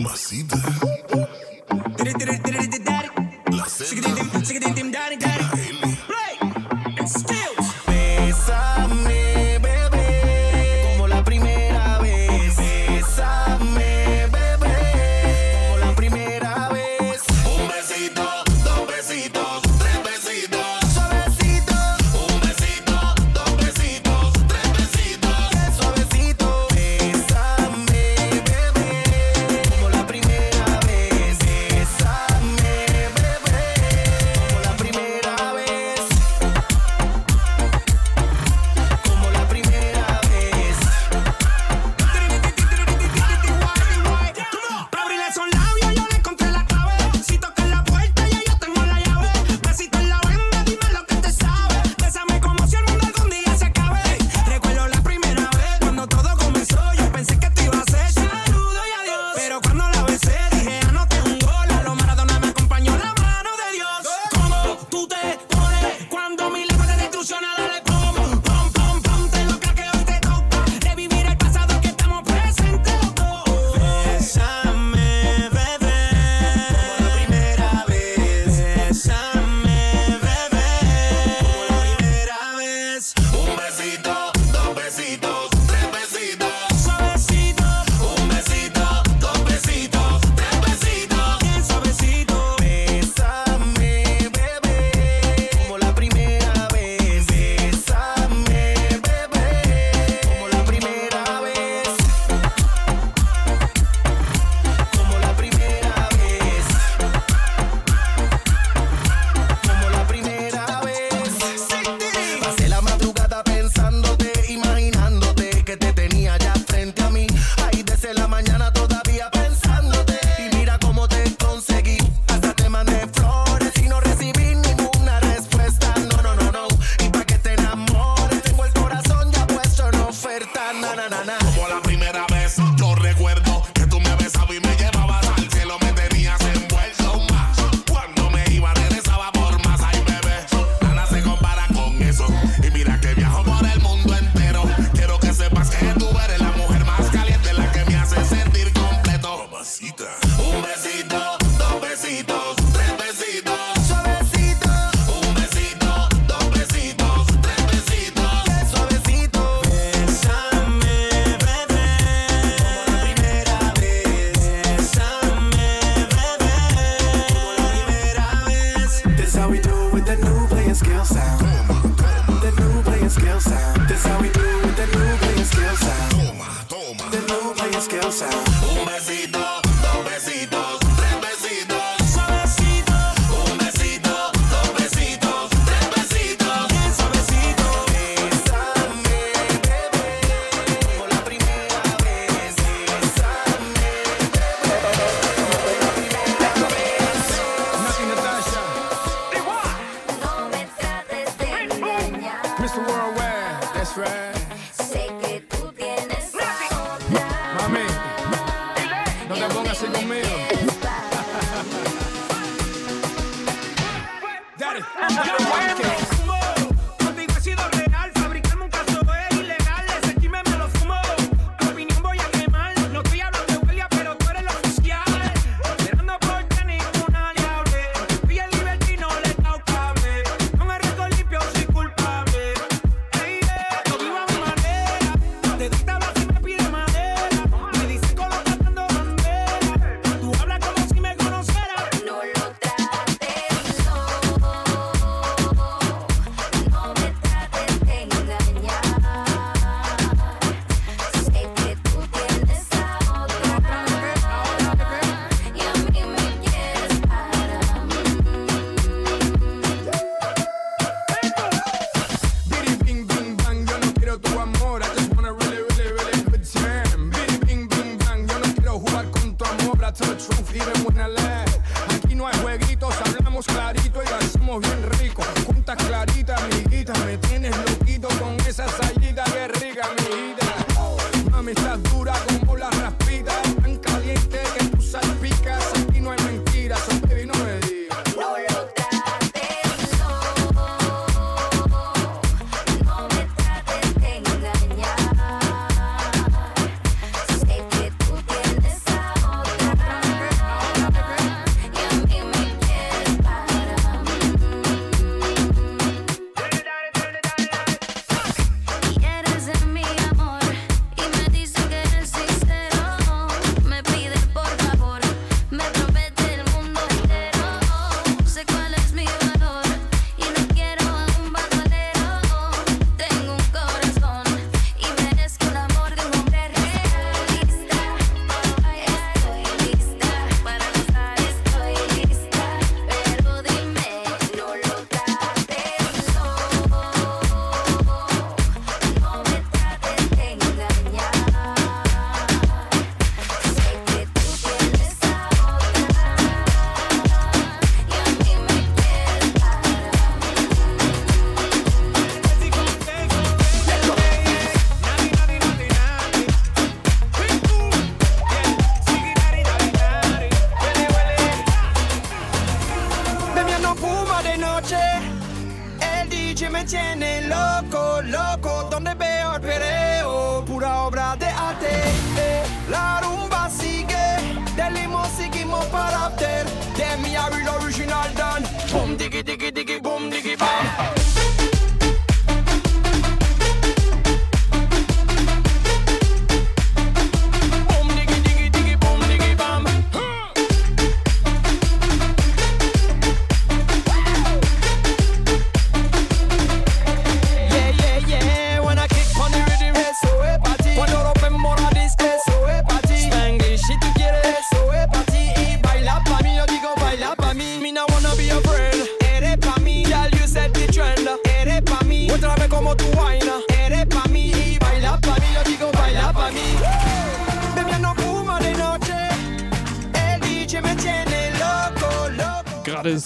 Mamacita.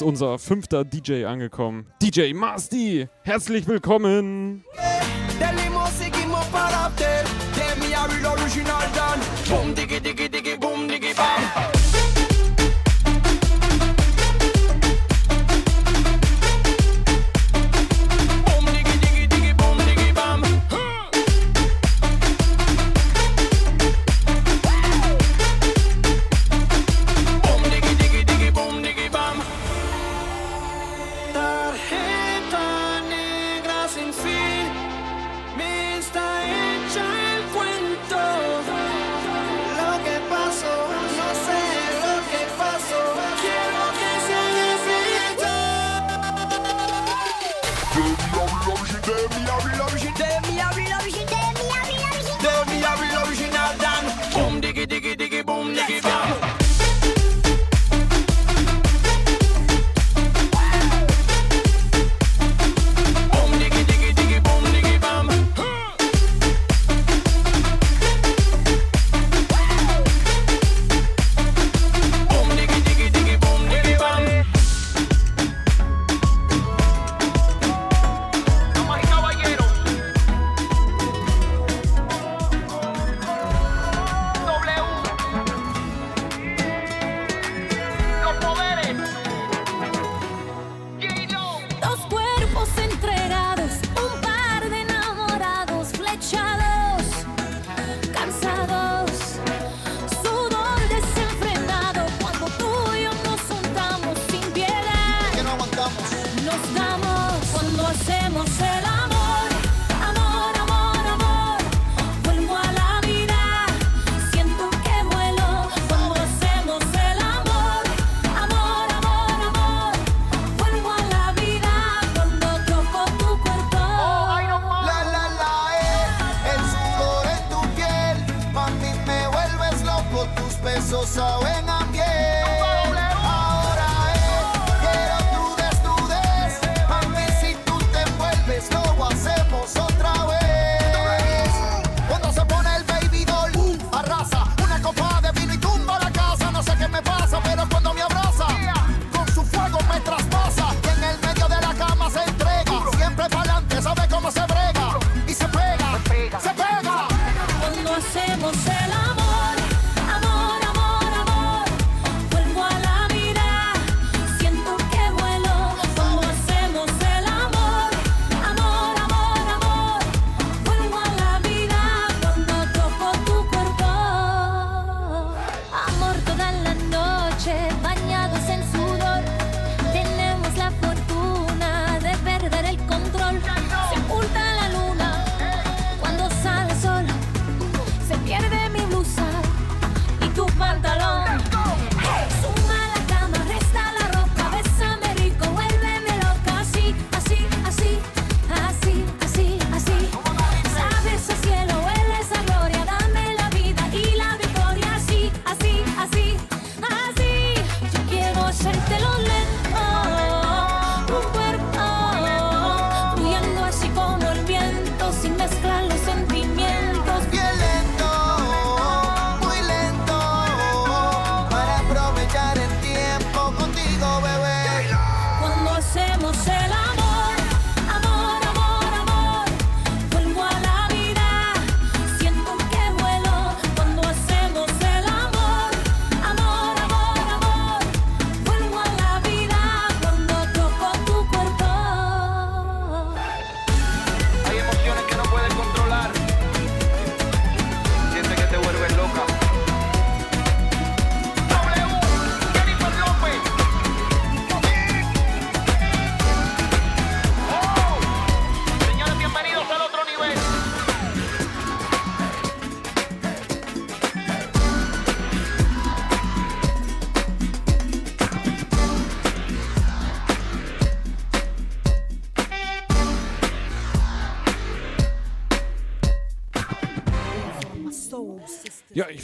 Unser fünfter DJ angekommen. DJ Masti, herzlich willkommen.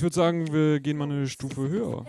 Ich würde sagen, wir gehen mal eine Stufe höher.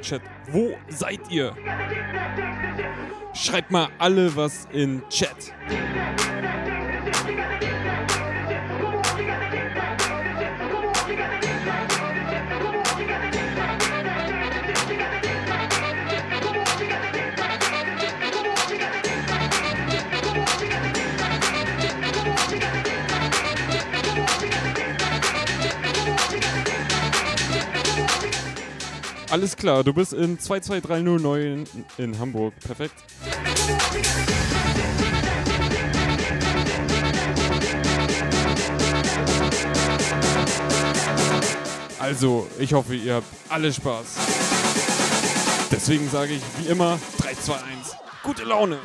Chat. Wo seid ihr? Schreibt mal alle was in Chat. Alles klar, du bist in 22309 in Hamburg. Perfekt. Also, ich hoffe, ihr habt alle Spaß. Deswegen sage ich wie immer 3, 2, 1. Gute Laune.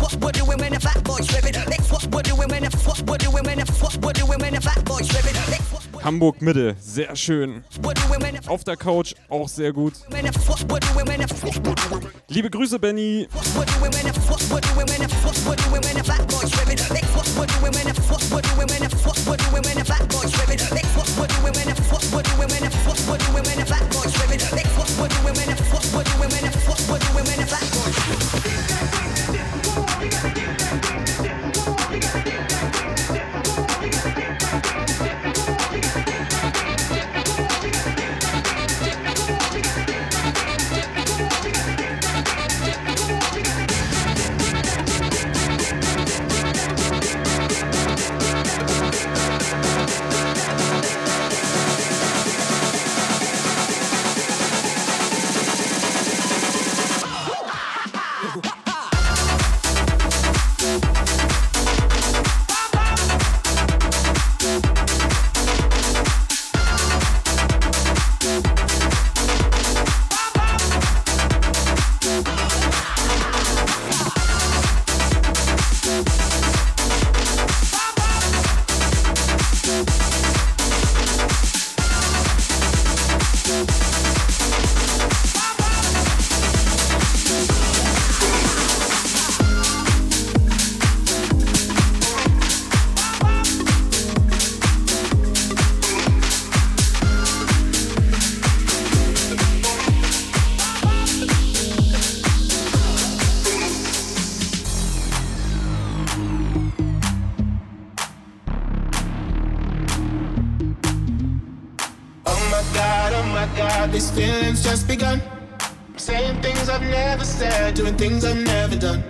what we're doing when the fat boys ripping. That's what we're doing when the what we're doing when the what we're doing when the fat boys ripping. Hamburg Mitte, sehr schön. Auf der Couch auch sehr gut. Liebe Grüße, Benny. What do women and what do women and what do women and fat boys? Oh my god, these feelings just begun. Saying things I've never said, doing things I've never done.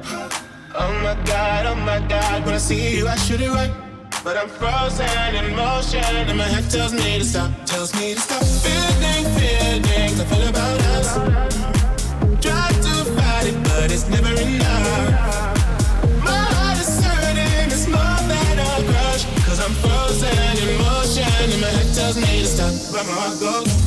Oh my god, oh my god, when I see you, I should it right. But I'm frozen in motion, and my head tells me to stop, tells me to stop. Feeling, feelings I feel about us. Try to fight it, but it's never enough. My heart is hurting, it's more than a crush. Cause I'm frozen and my head tells me to stop. But my heart goes,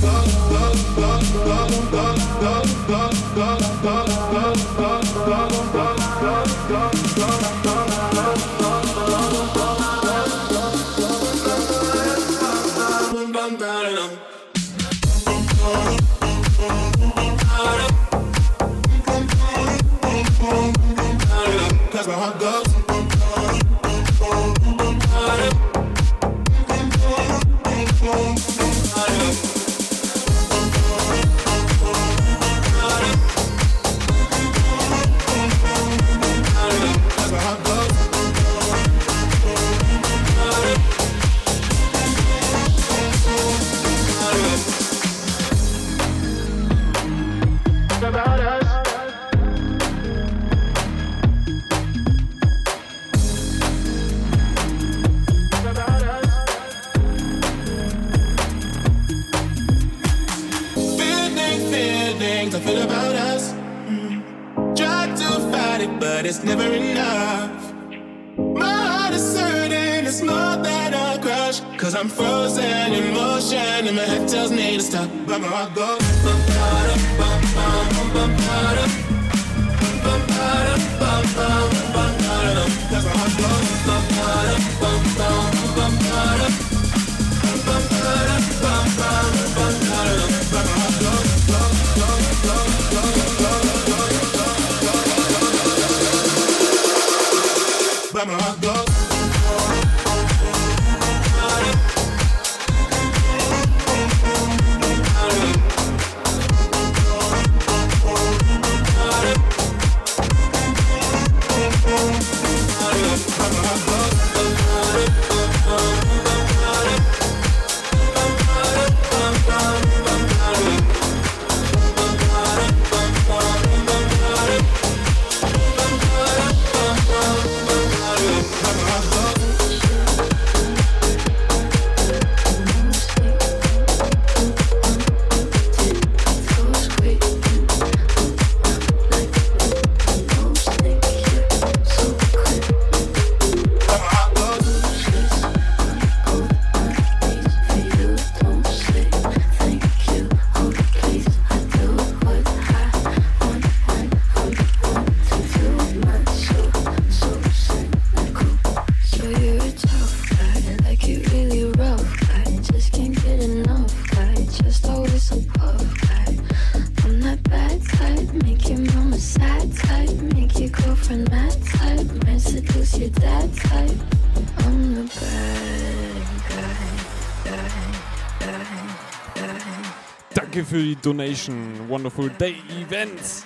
Donation. Wonderful Day Events.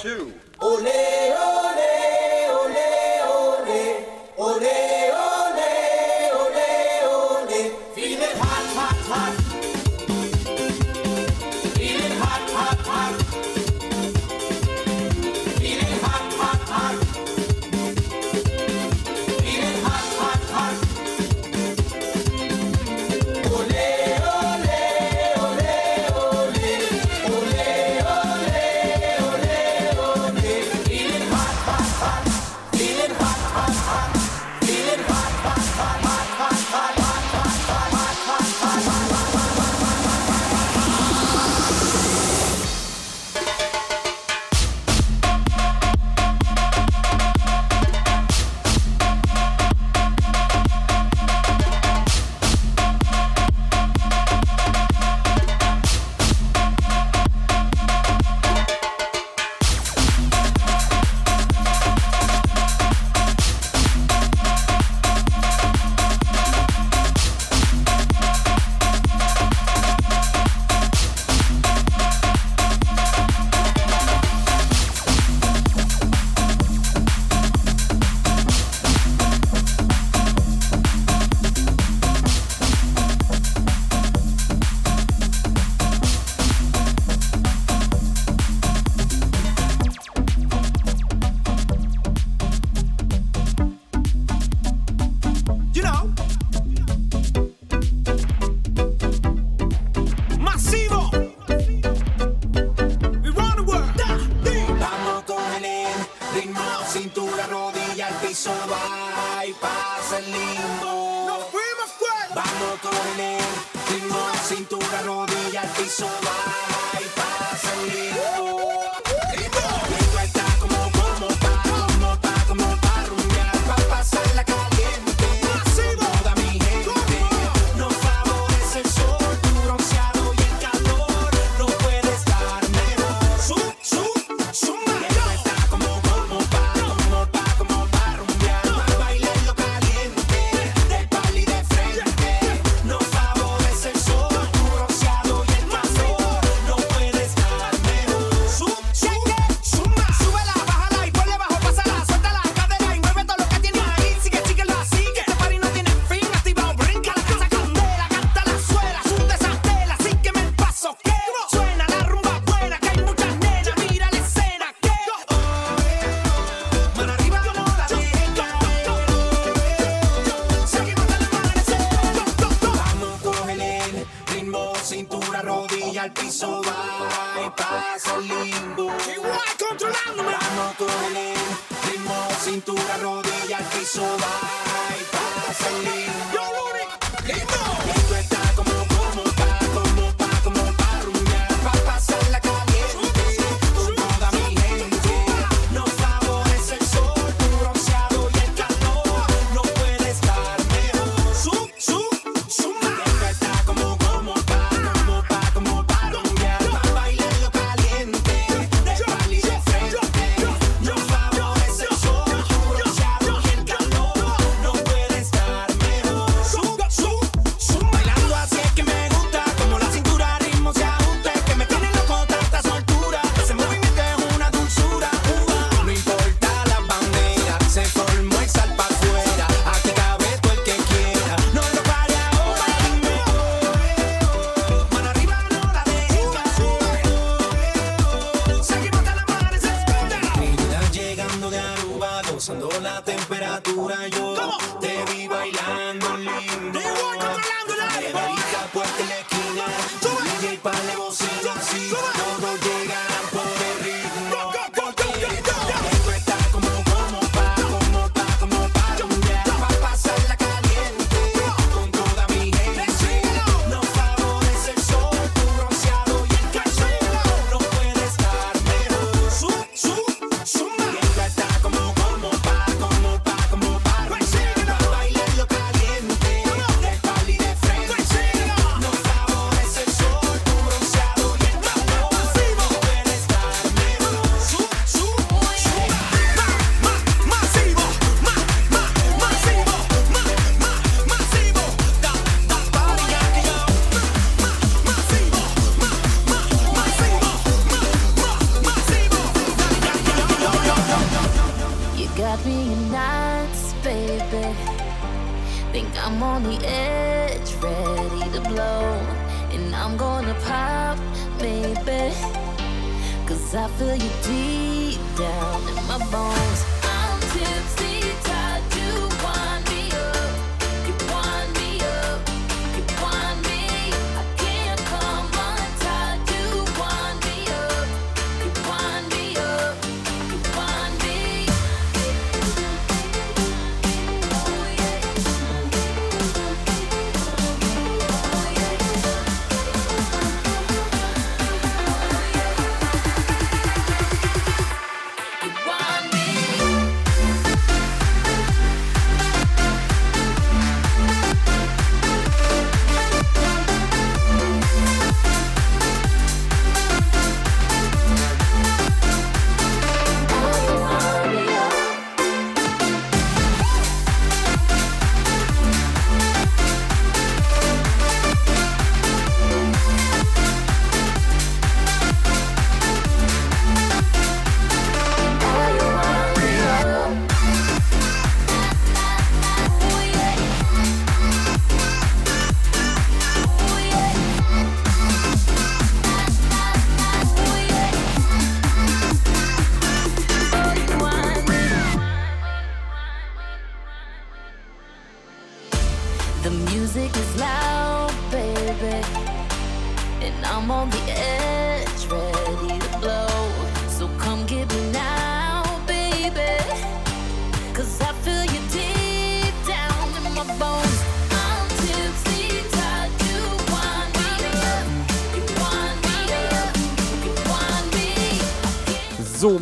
two. Oh!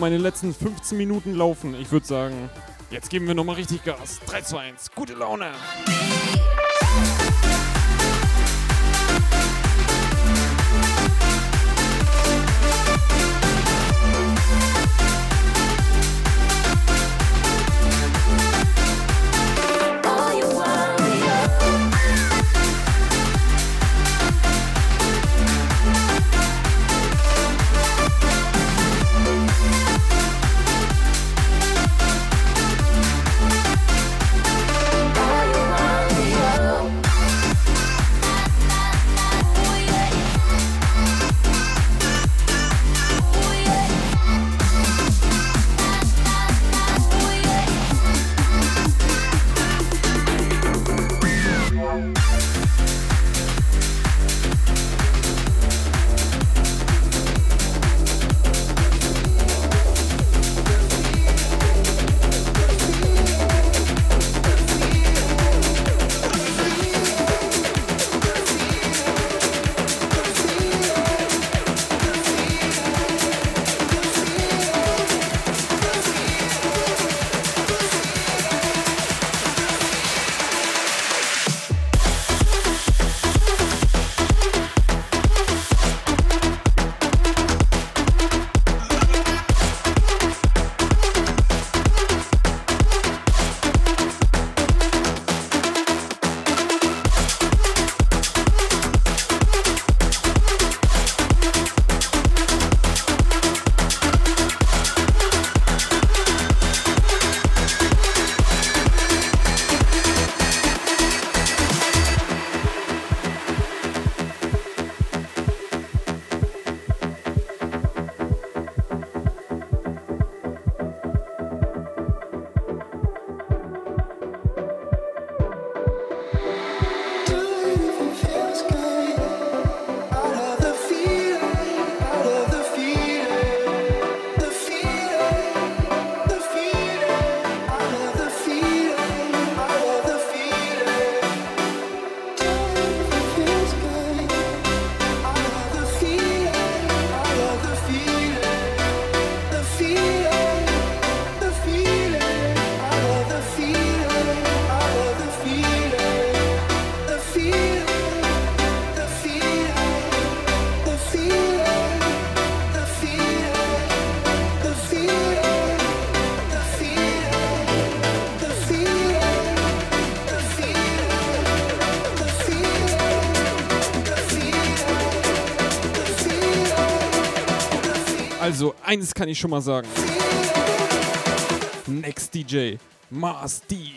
meine letzten 15 Minuten laufen. Ich würde sagen, jetzt geben wir nochmal richtig Gas. 3, 2, 1, gute Laune! Eins kann ich schon mal sagen. Next DJ, Mars D.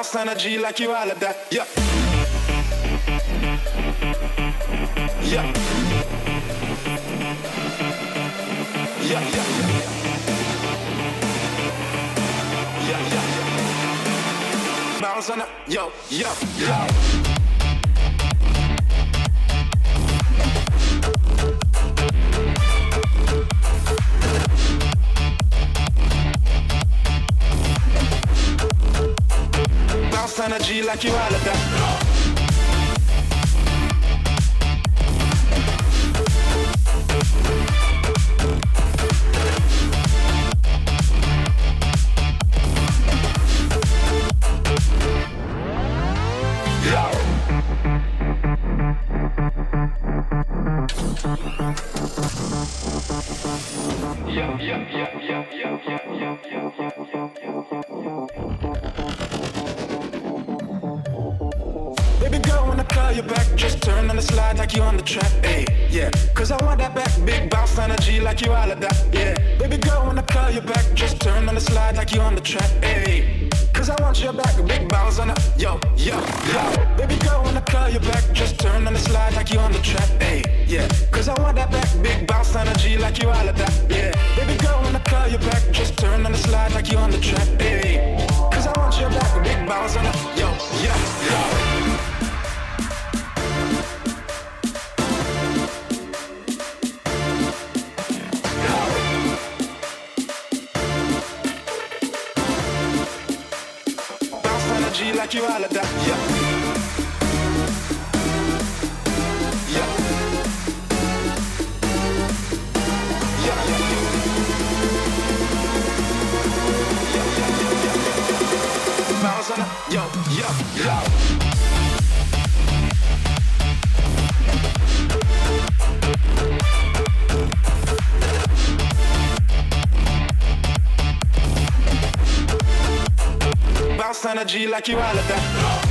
bounce on a G like you all of that. Yeah. Yeah. Yeah, yeah, yeah. Yeah, yeah, yeah. Bounce on a yo, yo, yo. like you are. G like you all of that. Yeah. Yeah. Yeah. yeah. yeah, yeah, yeah. Yo, yo, yo. energy like you all of that.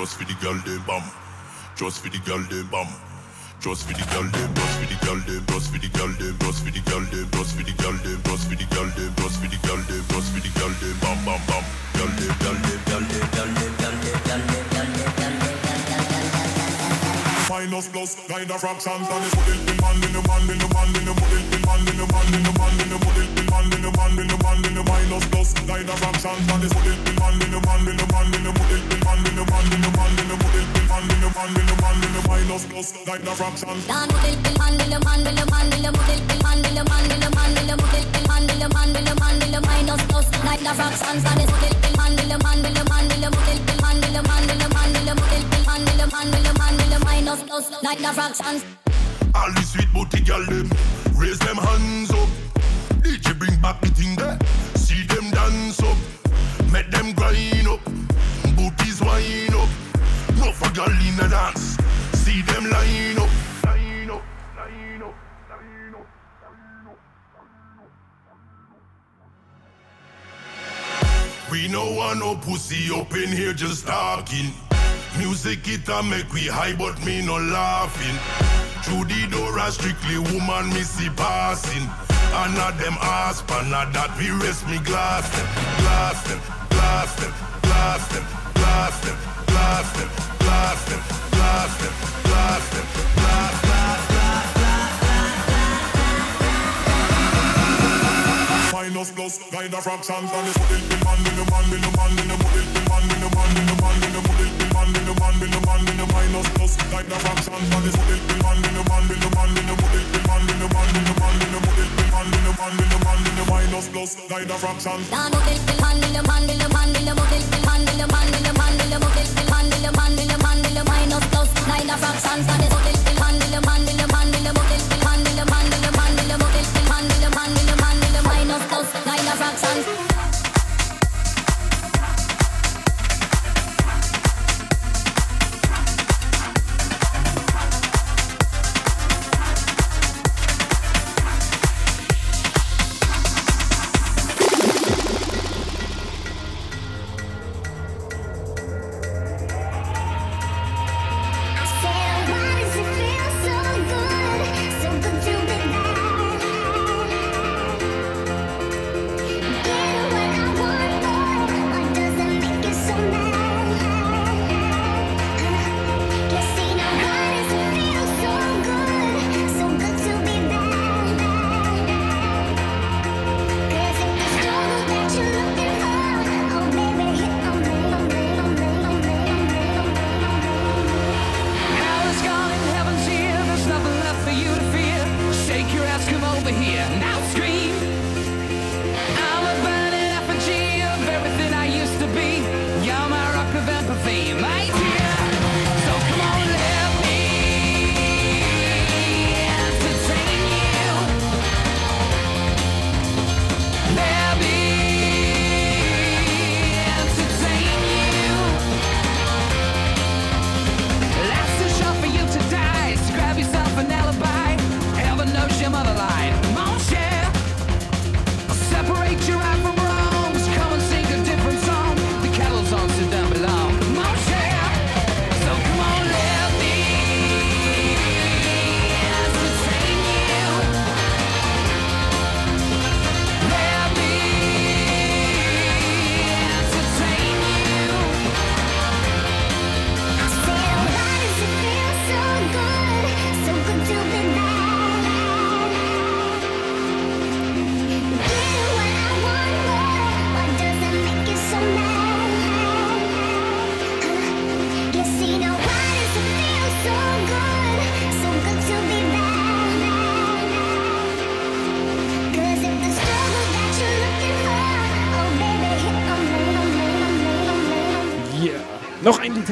Just for the girl them bam. Just for the girl them bam. Just for the girl them, just for the girl them, just for the girl them, just for the girl them, just for the girl them, just for the girl them, just for the girl them, just for the girl them, bam bam bam. Girl them, girl them, girl them, girl them, girl them, girl them, girl them, girl them. Minus plus, kind of fractions and it's model the man in the man in the man in the model the man in the man in the man in the model the man in the man in the man in the minus plus, kind of fractions and it's the man in Like the fractions no up in here just talking. Music it a make we high, but me no laughing. Through the door a strictly woman me see passing. And not them ass pan, not that we rest me glass them, glass them, glass them, glass them, glass them, glass them, glass them, glass them, glass them, glass, glass, glass, Minus plus, kind of fractions and it's model the man in the man in the man in the model the man in the man in the man in the model the man in the man in the man in the minus plus, kind of fractions and it's model the man in the man in the man in the model the man in the man in the man in the model the man in the man in the man in the minus plus, kind of fractions. Dan model the man in the man in the man in the model the man in the man in the man in the model the man in the man in the man in the minus plus, kind of fractions and it's model the man in the man in the man in the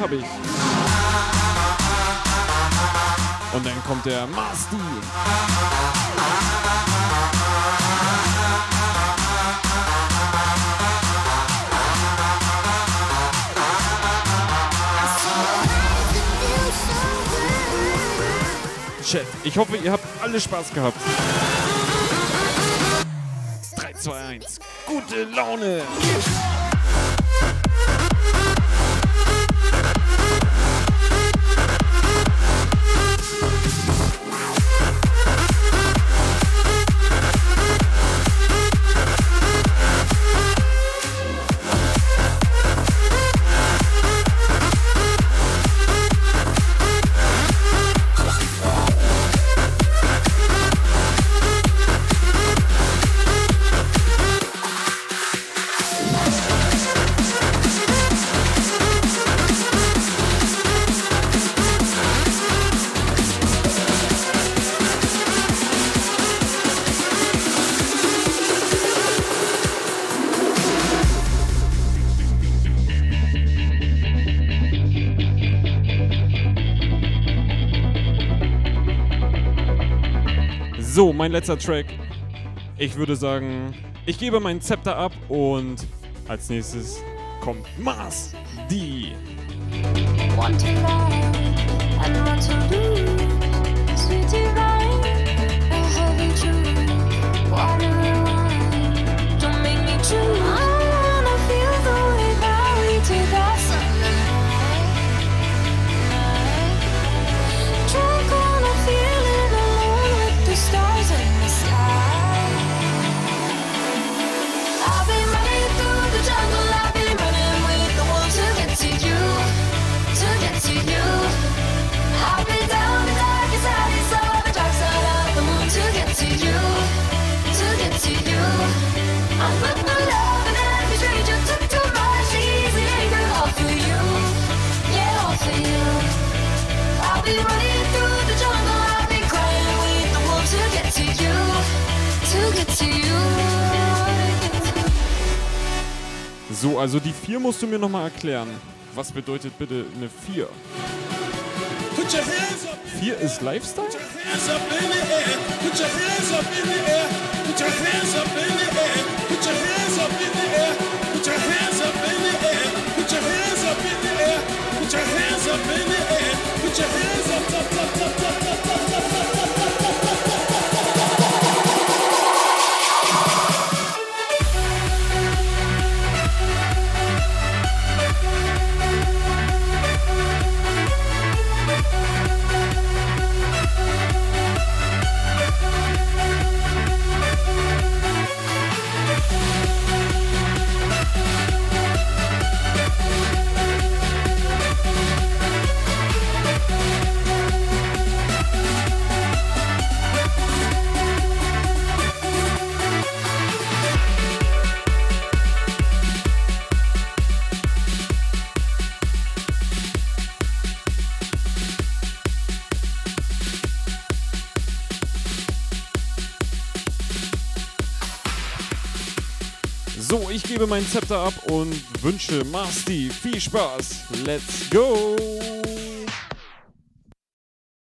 habe ich. Und dann kommt der Masti. Chat, ich hoffe, ihr habt alle Spaß gehabt. 3, 2, 1. Gute Laune. mein letzter Track. Ich würde sagen, ich gebe meinen Zepter ab und als nächstes kommt Mars D. Don't make me choose. Also die 4 musst du mir nochmal erklären. Was bedeutet bitte eine 4? 4 ist Lifestyle? gebe meinen Zepter ab und wünsche Masti viel Spaß. Let's go!